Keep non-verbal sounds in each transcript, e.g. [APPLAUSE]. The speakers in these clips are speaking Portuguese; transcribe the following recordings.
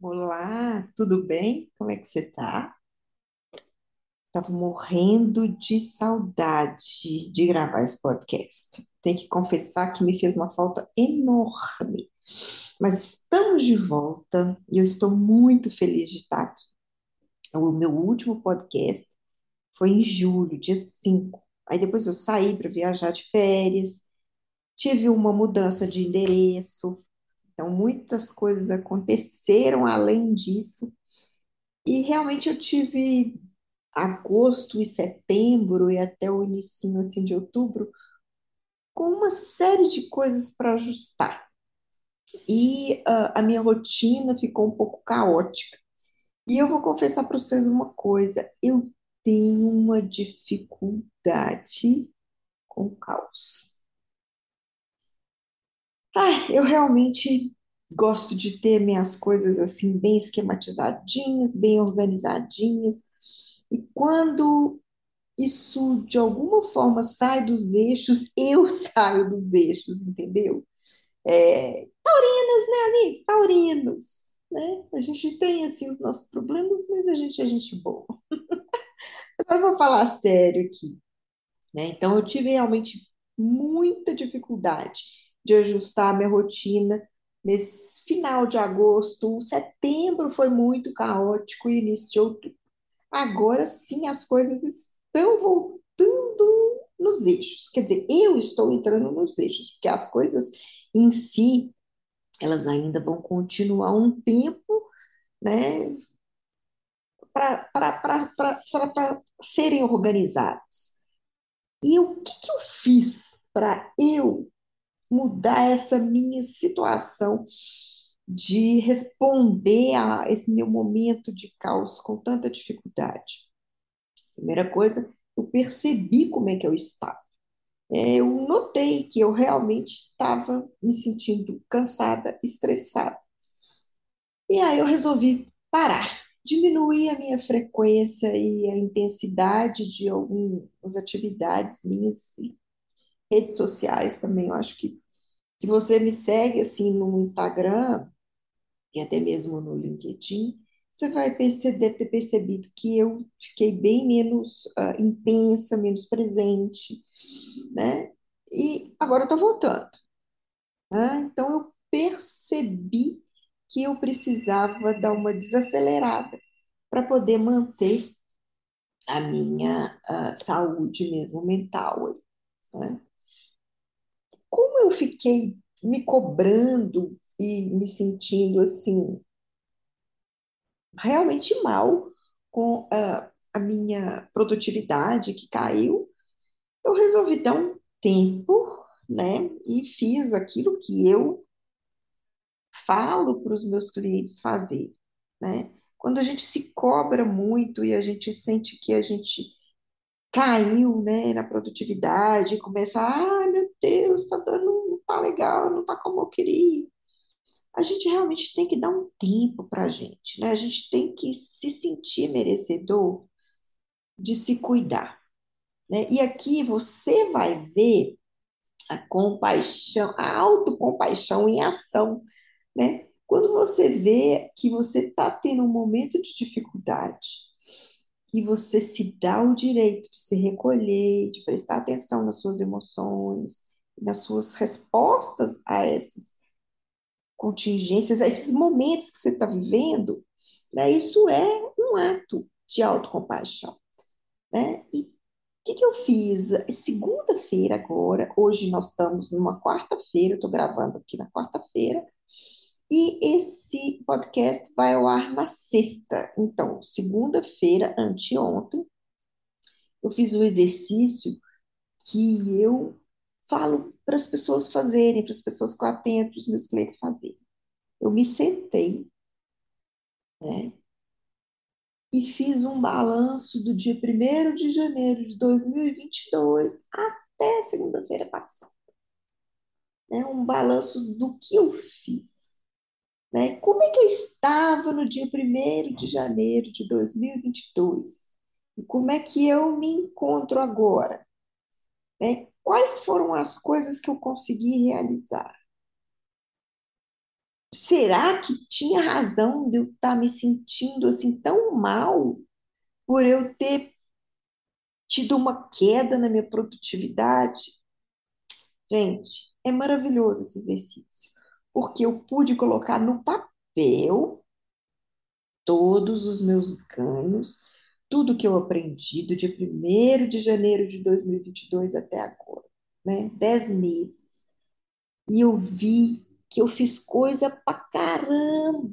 Olá, tudo bem? Como é que você tá? Tava morrendo de saudade de gravar esse podcast. Tenho que confessar que me fez uma falta enorme. Mas estamos de volta e eu estou muito feliz de estar aqui. O meu último podcast foi em julho, dia 5. Aí depois eu saí para viajar de férias, tive uma mudança de endereço, então muitas coisas aconteceram além disso. E realmente eu tive agosto e setembro e até o início assim de outubro com uma série de coisas para ajustar. E ah, a minha rotina ficou um pouco caótica. E eu vou confessar para vocês uma coisa, eu tenho uma dificuldade com o caos. Ah, eu realmente gosto de ter minhas coisas assim bem esquematizadinhas, bem organizadinhas. E quando isso de alguma forma sai dos eixos, [LAUGHS] eu saio dos eixos, entendeu? É, taurinos, né, amigo? Taurinos, né? A gente tem assim os nossos problemas, mas a gente é gente boa. [LAUGHS] Agora eu vou falar sério aqui, né? Então eu tive realmente muita dificuldade de ajustar a minha rotina nesse final de agosto. Setembro foi muito caótico e início de outubro. Agora sim as coisas estão voltando nos eixos. Quer dizer, eu estou entrando nos eixos, porque as coisas em si, elas ainda vão continuar um tempo, né, para serem organizadas. E o que que eu fiz para eu mudar essa minha situação de responder a esse meu momento de caos com tanta dificuldade? Primeira coisa, eu percebi como é que eu estava. É, eu notei que eu realmente estava me sentindo cansada, estressada. E aí eu resolvi parar, diminuir a minha frequência e a intensidade de algumas atividades minhas, e redes sociais também. Eu acho que se você me segue assim no Instagram e até mesmo no LinkedIn, você vai perceber, ter percebido que eu fiquei bem menos ah, intensa, menos presente, né? E agora eu estou voltando, né? Então eu percebi que eu precisava dar uma desacelerada para poder manter a minha ah, saúde mesmo mental, né? Como eu fiquei me cobrando e me sentindo assim realmente mal com a, a minha produtividade que caiu, eu resolvi dar um tempo, né? E fiz aquilo que eu falo para os meus clientes fazer, né? Quando a gente se cobra muito e a gente sente que a gente caiu, né, na produtividade, começa, ah, meu Deus, tá dando, não tá legal, não tá como eu queria a gente realmente tem que dar um tempo para a gente, né? A gente tem que se sentir merecedor de se cuidar, né? E aqui você vai ver a compaixão, a autocompaixão em ação, né? Quando você vê que você está tendo um momento de dificuldade e você se dá o direito de se recolher, de prestar atenção nas suas emoções, nas suas respostas a esses contingências, a esses momentos que você está vivendo, né, isso é um ato de autocompaixão. Né? E o que, que eu fiz? Segunda-feira agora, hoje nós estamos numa quarta-feira, estou gravando aqui na quarta-feira, e esse podcast vai ao ar na sexta. Então, segunda-feira, anteontem, eu fiz um exercício que eu falo para as pessoas fazerem, para as pessoas que eu atendo, para os meus clientes fazerem. Eu me sentei, né, e fiz um balanço do dia primeiro de janeiro de 2022 até segunda-feira passada. Né, um balanço do que eu fiz. Né? Como é que eu estava no dia primeiro de janeiro de 2022? E como é que eu me encontro agora? Né? Quais foram as coisas que eu consegui realizar? será que tinha razão de eu estar me sentindo assim tão mal por eu ter tido uma queda na minha produtividade? Gente, é maravilhoso esse exercício, porque eu pude colocar no papel todos os meus ganhos, tudo que eu aprendi do dia primeiro de janeiro de dois mil e e vinte e dois até agora, né? Dez meses. E eu vi que eu fiz coisa pra caramba,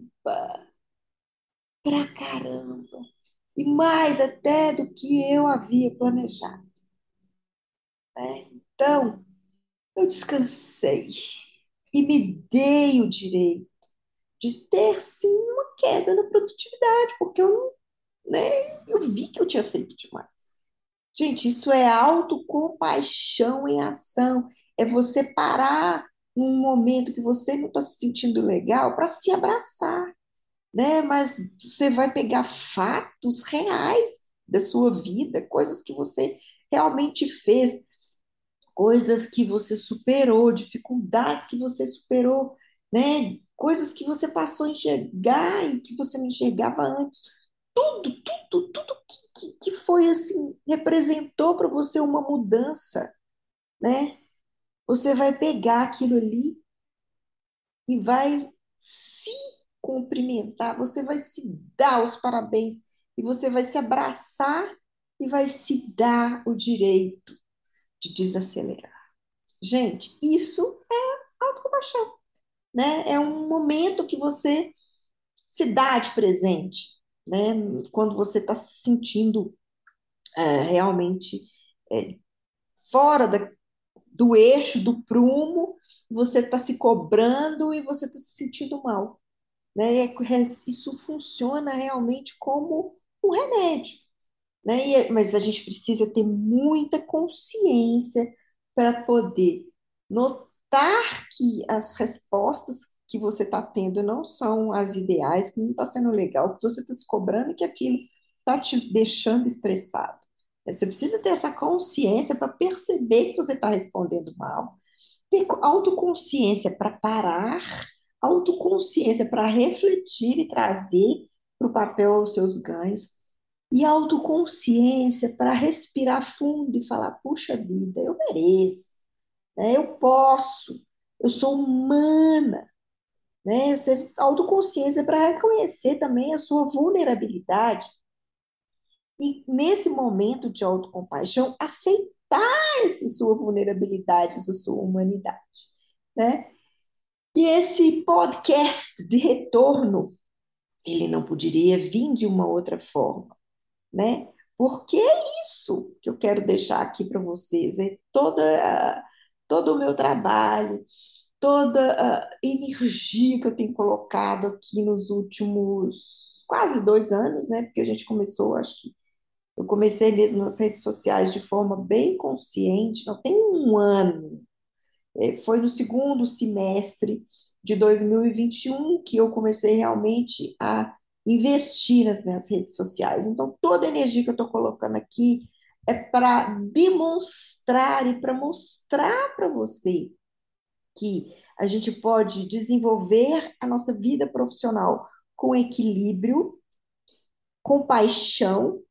pra caramba. E mais até do que eu havia planejado, né? Então, eu descansei e me dei o direito de ter sim uma queda na produtividade, porque eu, né, eu vi que eu tinha feito demais. Gente, isso é autocompaixão em ação. É você parar num momento que você não está se sentindo legal para se abraçar, né? Mas você vai pegar fatos reais da sua vida, coisas que você realmente fez, coisas que você superou, dificuldades que você superou, né? Coisas que você passou a enxergar e que você não enxergava antes. Tudo, tudo, tudo que, que, que foi assim, representou para você uma mudança, né? Você vai pegar aquilo ali e vai se cumprimentar, você vai se dar os parabéns e você vai se abraçar e vai se dar o direito de desacelerar. Gente, isso é autocompaixão, né? É um momento que você se dá de presente, né? Quando você está se sentindo é, realmente é, fora da, do eixo, do prumo, você está se cobrando e você está se sentindo mal, né? E é- isso funciona realmente como um remédio, né? E é- mas a gente precisa ter muita consciência para poder notar que as respostas que você está tendo não são as ideais, que não está sendo legal, que você está se cobrando que aquilo está te deixando estressado. Você precisa ter essa consciência para perceber que você está respondendo mal, ter autoconsciência para parar, autoconsciência para refletir e trazer para o papel os seus ganhos, e autoconsciência para respirar fundo e falar: puxa vida, eu mereço, né? Eu posso, eu sou humana, né? Você, autoconsciência para reconhecer também a sua vulnerabilidade e, nesse momento de autocompaixão, aceitar essa sua vulnerabilidade, essa sua humanidade, né? E esse podcast de retorno, ele não poderia vir de uma outra forma, né? Porque é isso que eu quero deixar aqui para vocês, é toda todo o meu trabalho, toda a energia que eu tenho colocado aqui nos últimos quase dois anos, né? Porque a gente começou, acho que eu comecei mesmo nas redes sociais de forma bem consciente, não tem um ano, eh, foi no segundo semestre de dois mil e e vinte e um que eu comecei realmente a investir nas minhas redes sociais. Então, toda a energia que eu estou colocando aqui é para demonstrar e para mostrar para você que a gente pode desenvolver a nossa vida profissional com equilíbrio, com paixão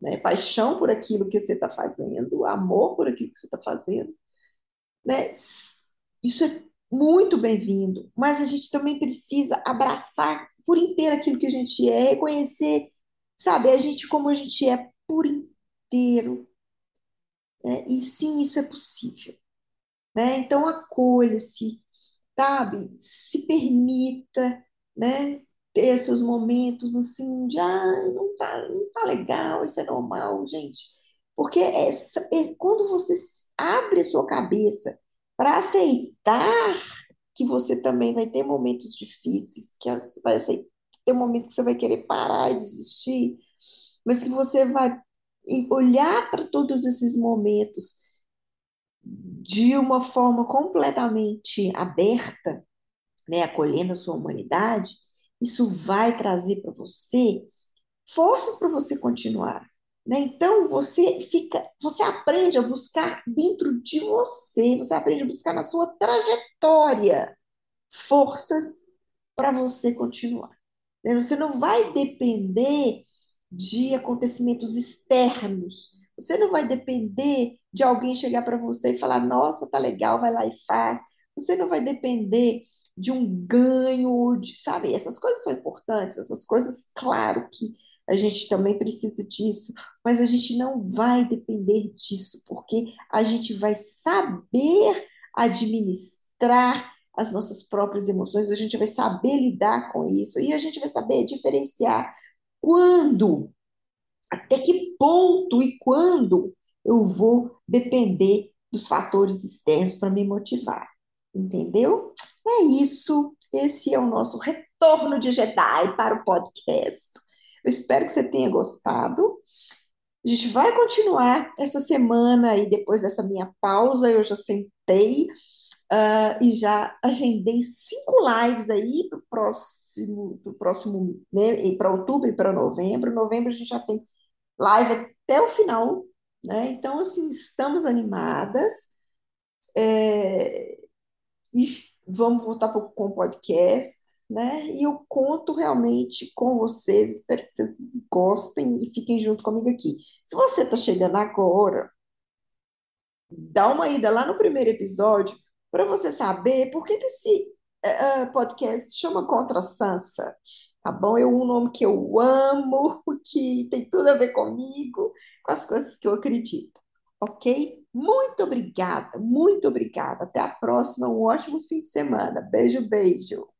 né? Paixão por aquilo que você está fazendo, amor por aquilo que você está fazendo, né? Isso é muito bem-vindo, mas a gente também precisa abraçar por inteiro aquilo que a gente é, reconhecer, sabe, a gente como a gente é por inteiro, né? E sim, isso é possível, né? Então acolha-se, sabe? Se permita, né? Ter seus momentos assim de ah, não tá, não tá legal, isso é normal, gente. Porque essa, é, quando você abre a sua cabeça para aceitar que você também vai ter momentos difíceis, que vai ter um momento que você vai querer parar e desistir, mas que você vai olhar para todos esses momentos de uma forma completamente aberta, né, acolhendo a sua humanidade, isso vai trazer para você forças para você continuar, né? Então você fica, você aprende a buscar dentro de você, você aprende a buscar na sua trajetória forças para você continuar. né? Você não vai depender de acontecimentos externos. Você não vai depender de alguém chegar para você e falar: Nossa, tá legal, vai lá e faz. Você não vai depender de um ganho, de- sabe? Essas coisas são importantes, essas coisas, claro que a gente também precisa disso, mas a gente não vai depender disso, porque a gente vai saber administrar as nossas próprias emoções, a gente vai saber lidar com isso e a gente vai saber diferenciar quando, até que ponto e quando eu vou depender dos fatores externos para me motivar, entendeu? É isso. Esse é o nosso retorno de Jedi para o podcast. Eu espero que você tenha gostado. A gente vai continuar essa semana aí, depois dessa minha pausa. Eu já sentei ah, e já agendei cinco lives aí para o próximo, pro próximo, né, para outubro e para novembro. Novembro a gente já tem live até o final, né? Então, assim, estamos animadas é, e vamos voltar pro- com o podcast, né? E eu conto realmente com vocês. Espero que vocês gostem e fiquem junto comigo aqui. Se você está chegando agora, dá uma ida lá no primeiro episódio para você saber por que esse eh, eh, podcast chama Contra Sansa, tá bom? É um nome que eu amo, [LAUGHS] que tem tudo a ver comigo, com as coisas que eu acredito, ok? Muito obrigada, muito obrigada. Até a próxima, um ótimo fim de semana. Beijo, beijo.